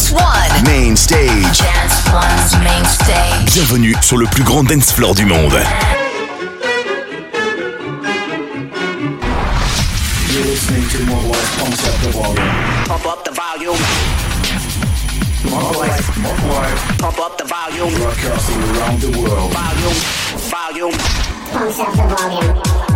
Dance One. Main stage. Dance One's main stage. Bienvenue sur le plus grand dance floor du monde. You're listening to my wife concept of volume. Pump up the volume. My wife, my wife, Pump up the volume. broadcasting around the world. Volume. Volume. Pumps up the volume.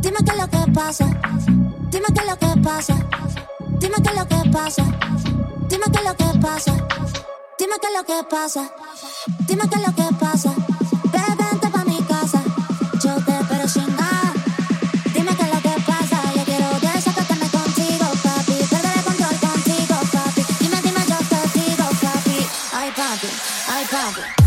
Dime qué es lo que pasa. Dime qué es lo que pasa. Dime qué es lo que pasa. Dime qué es lo que pasa. Dime qué es lo que pasa. Dime qué es lo que pasa. Vente pa' mi casa. Yo te espero nada. Dime qué es lo que pasa. Yo quiero desacatarme contigo, papi. Perder el control contigo, papi. Dime, dime, yo te papi. Ay, papi. Ay, papi.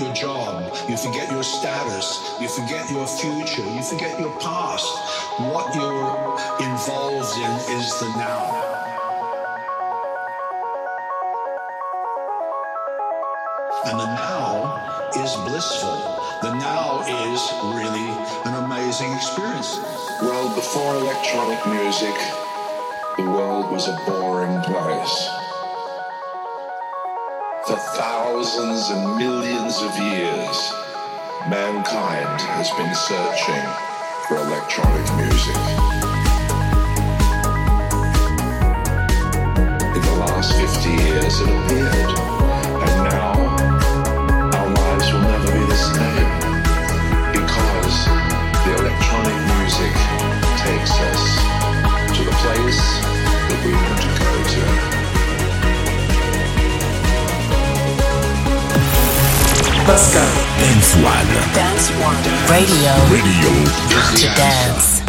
Your job. You forget your status. You forget your future. You forget your past. What you're involved in is the now. And the now is blissful. The now is really an amazing experience. Well, before electronic music, the world was a boring place. For thousands and millions of years, mankind has been searching for electronic music. In the last 50 years, it appeared. Pascal, Dance One. Dance One. Radio Radio. to dance.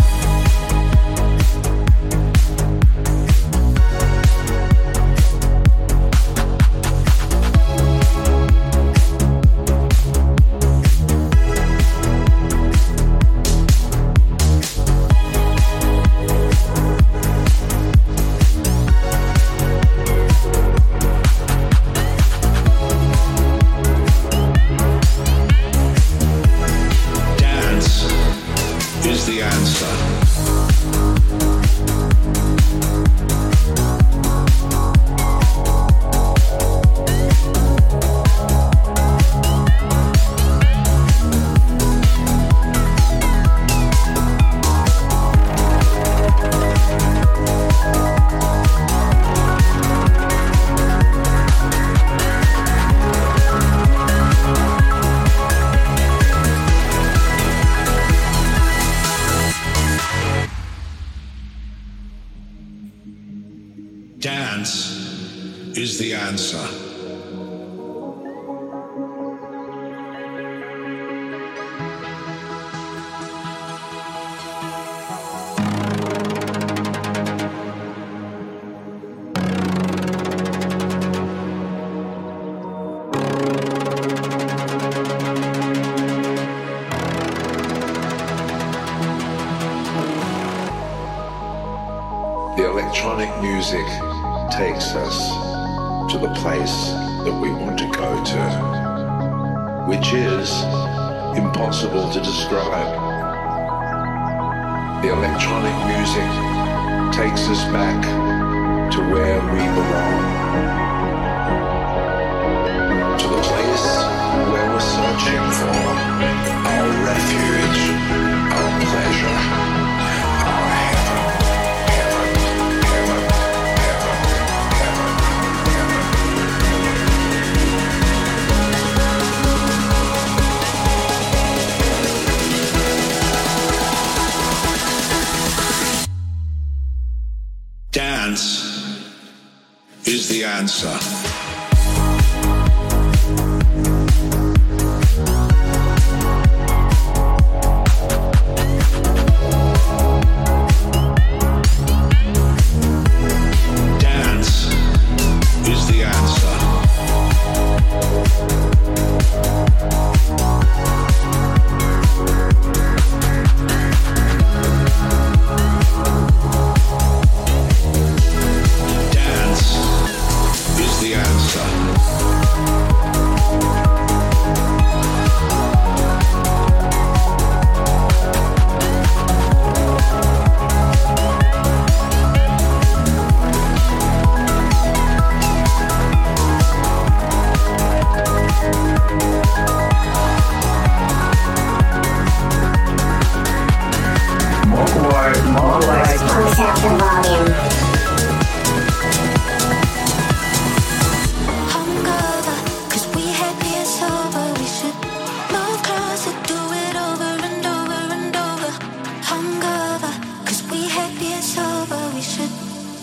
To, which is impossible to describe. The electronic music takes us back to where we belong, to the place where we're searching for our refuge, the answer.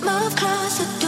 love class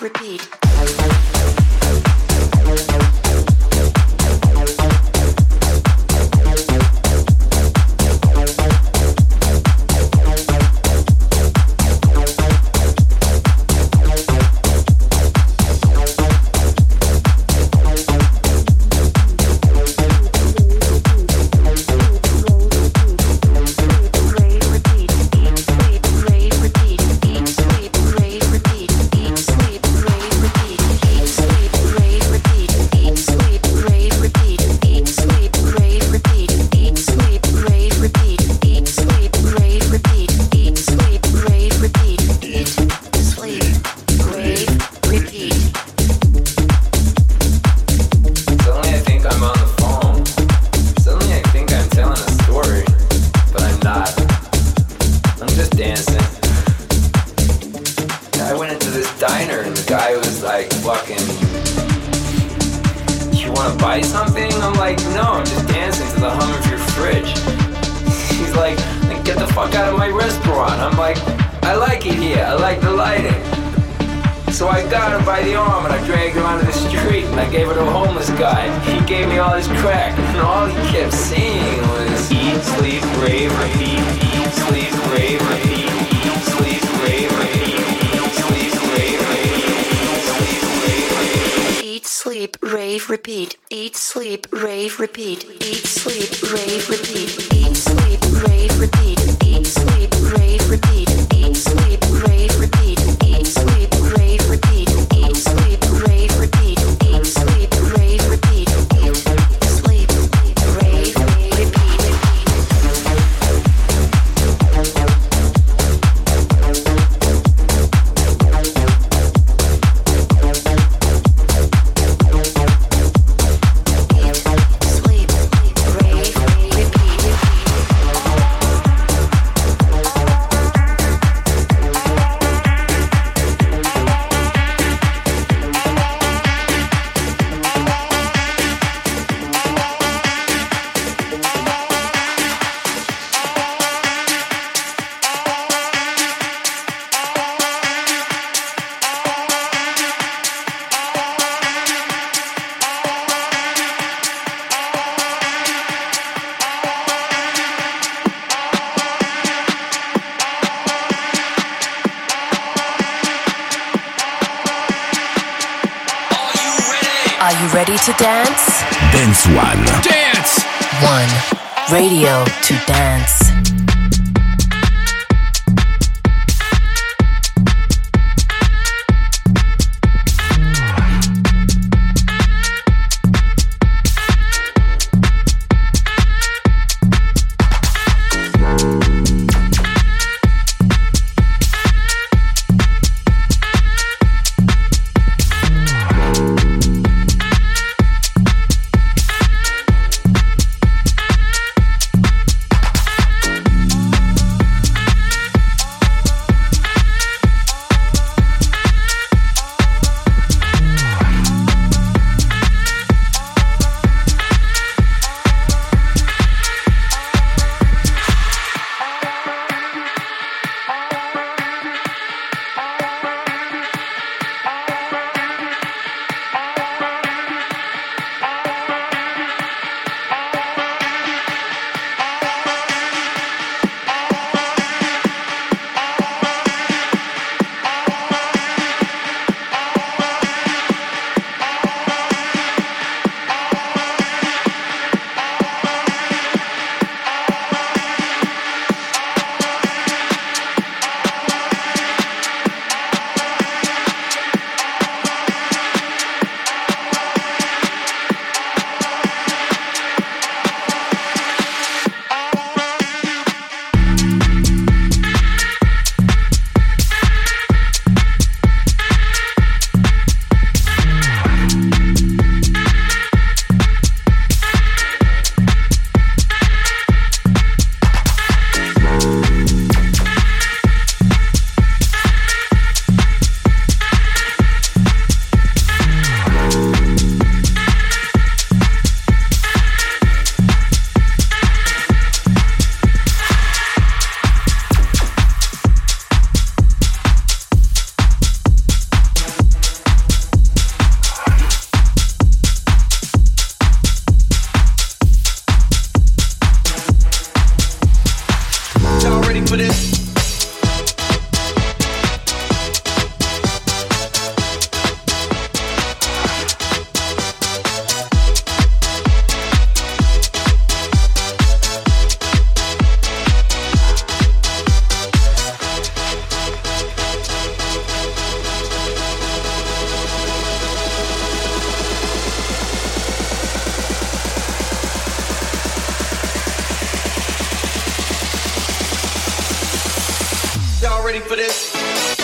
repeat. ready for this?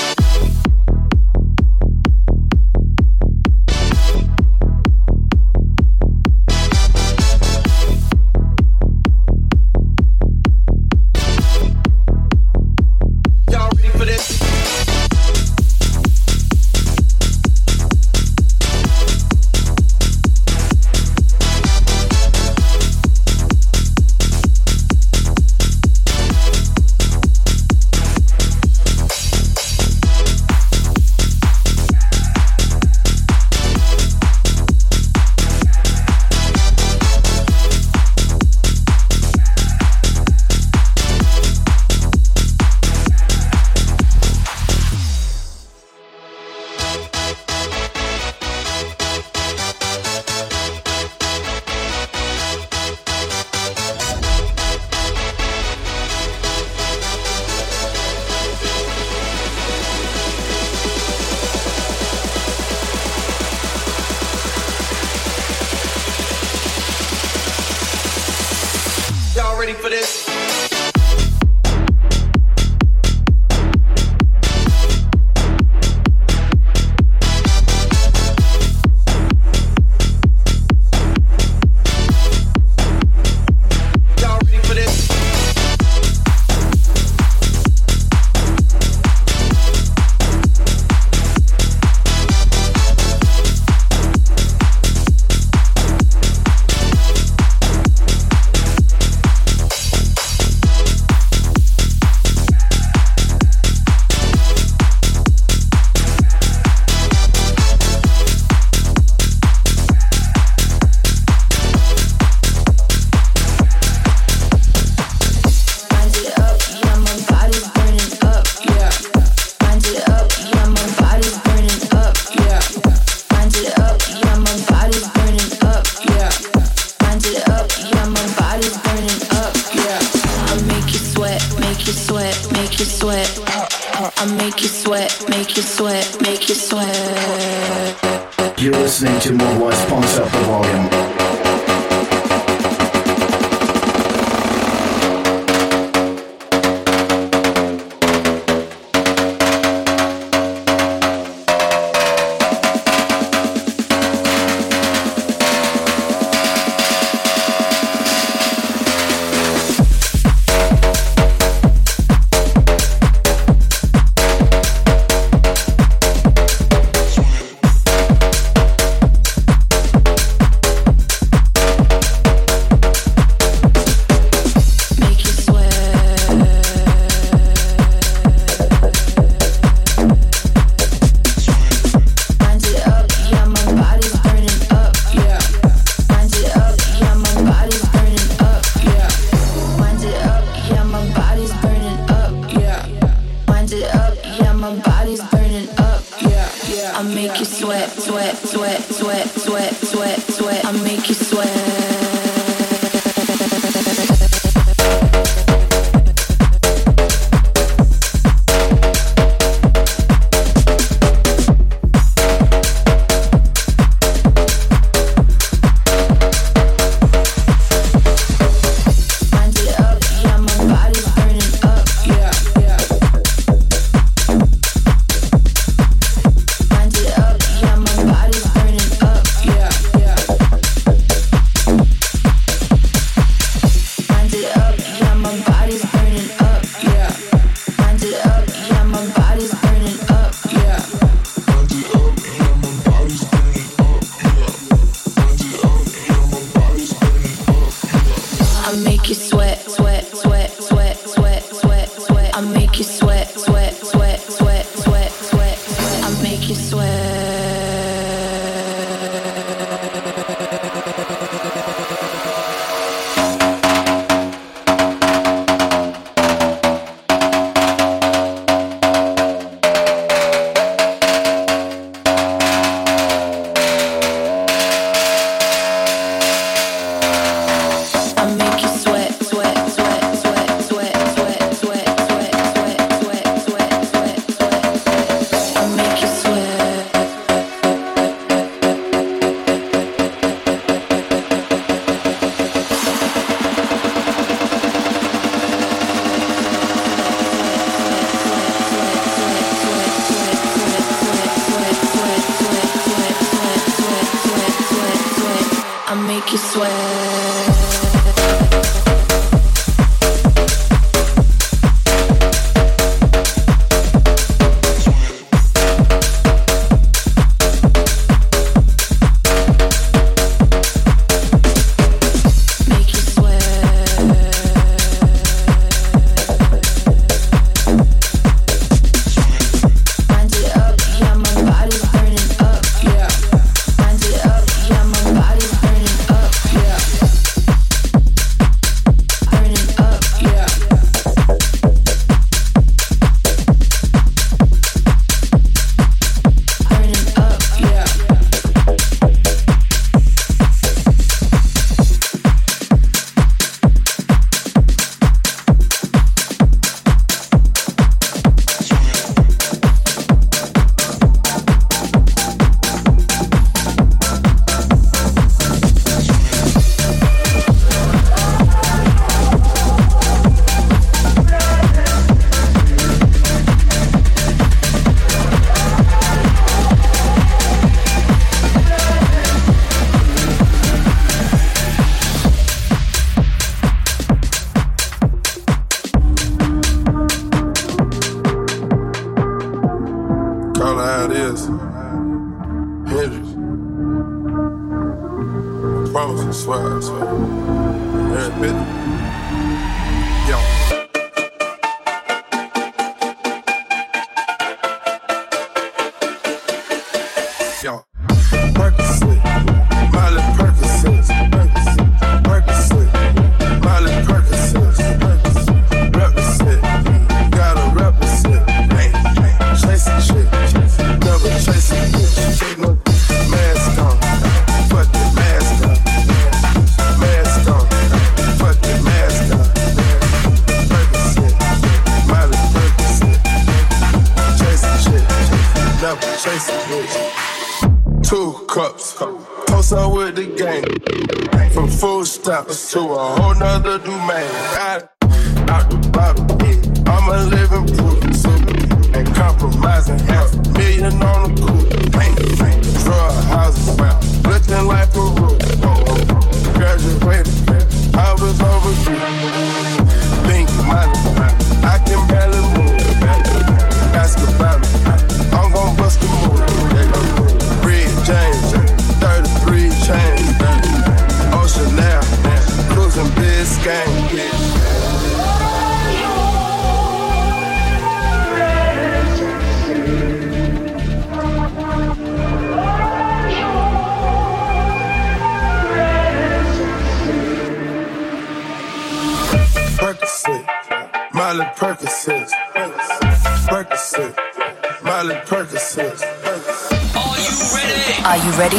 step is too hard. Uh,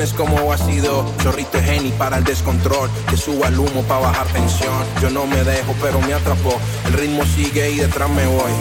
Es como ácido, chorrito de geni para el descontrol, que suba el humo para bajar tensión. Yo no me dejo, pero me atrapó. El ritmo sigue y detrás me voy.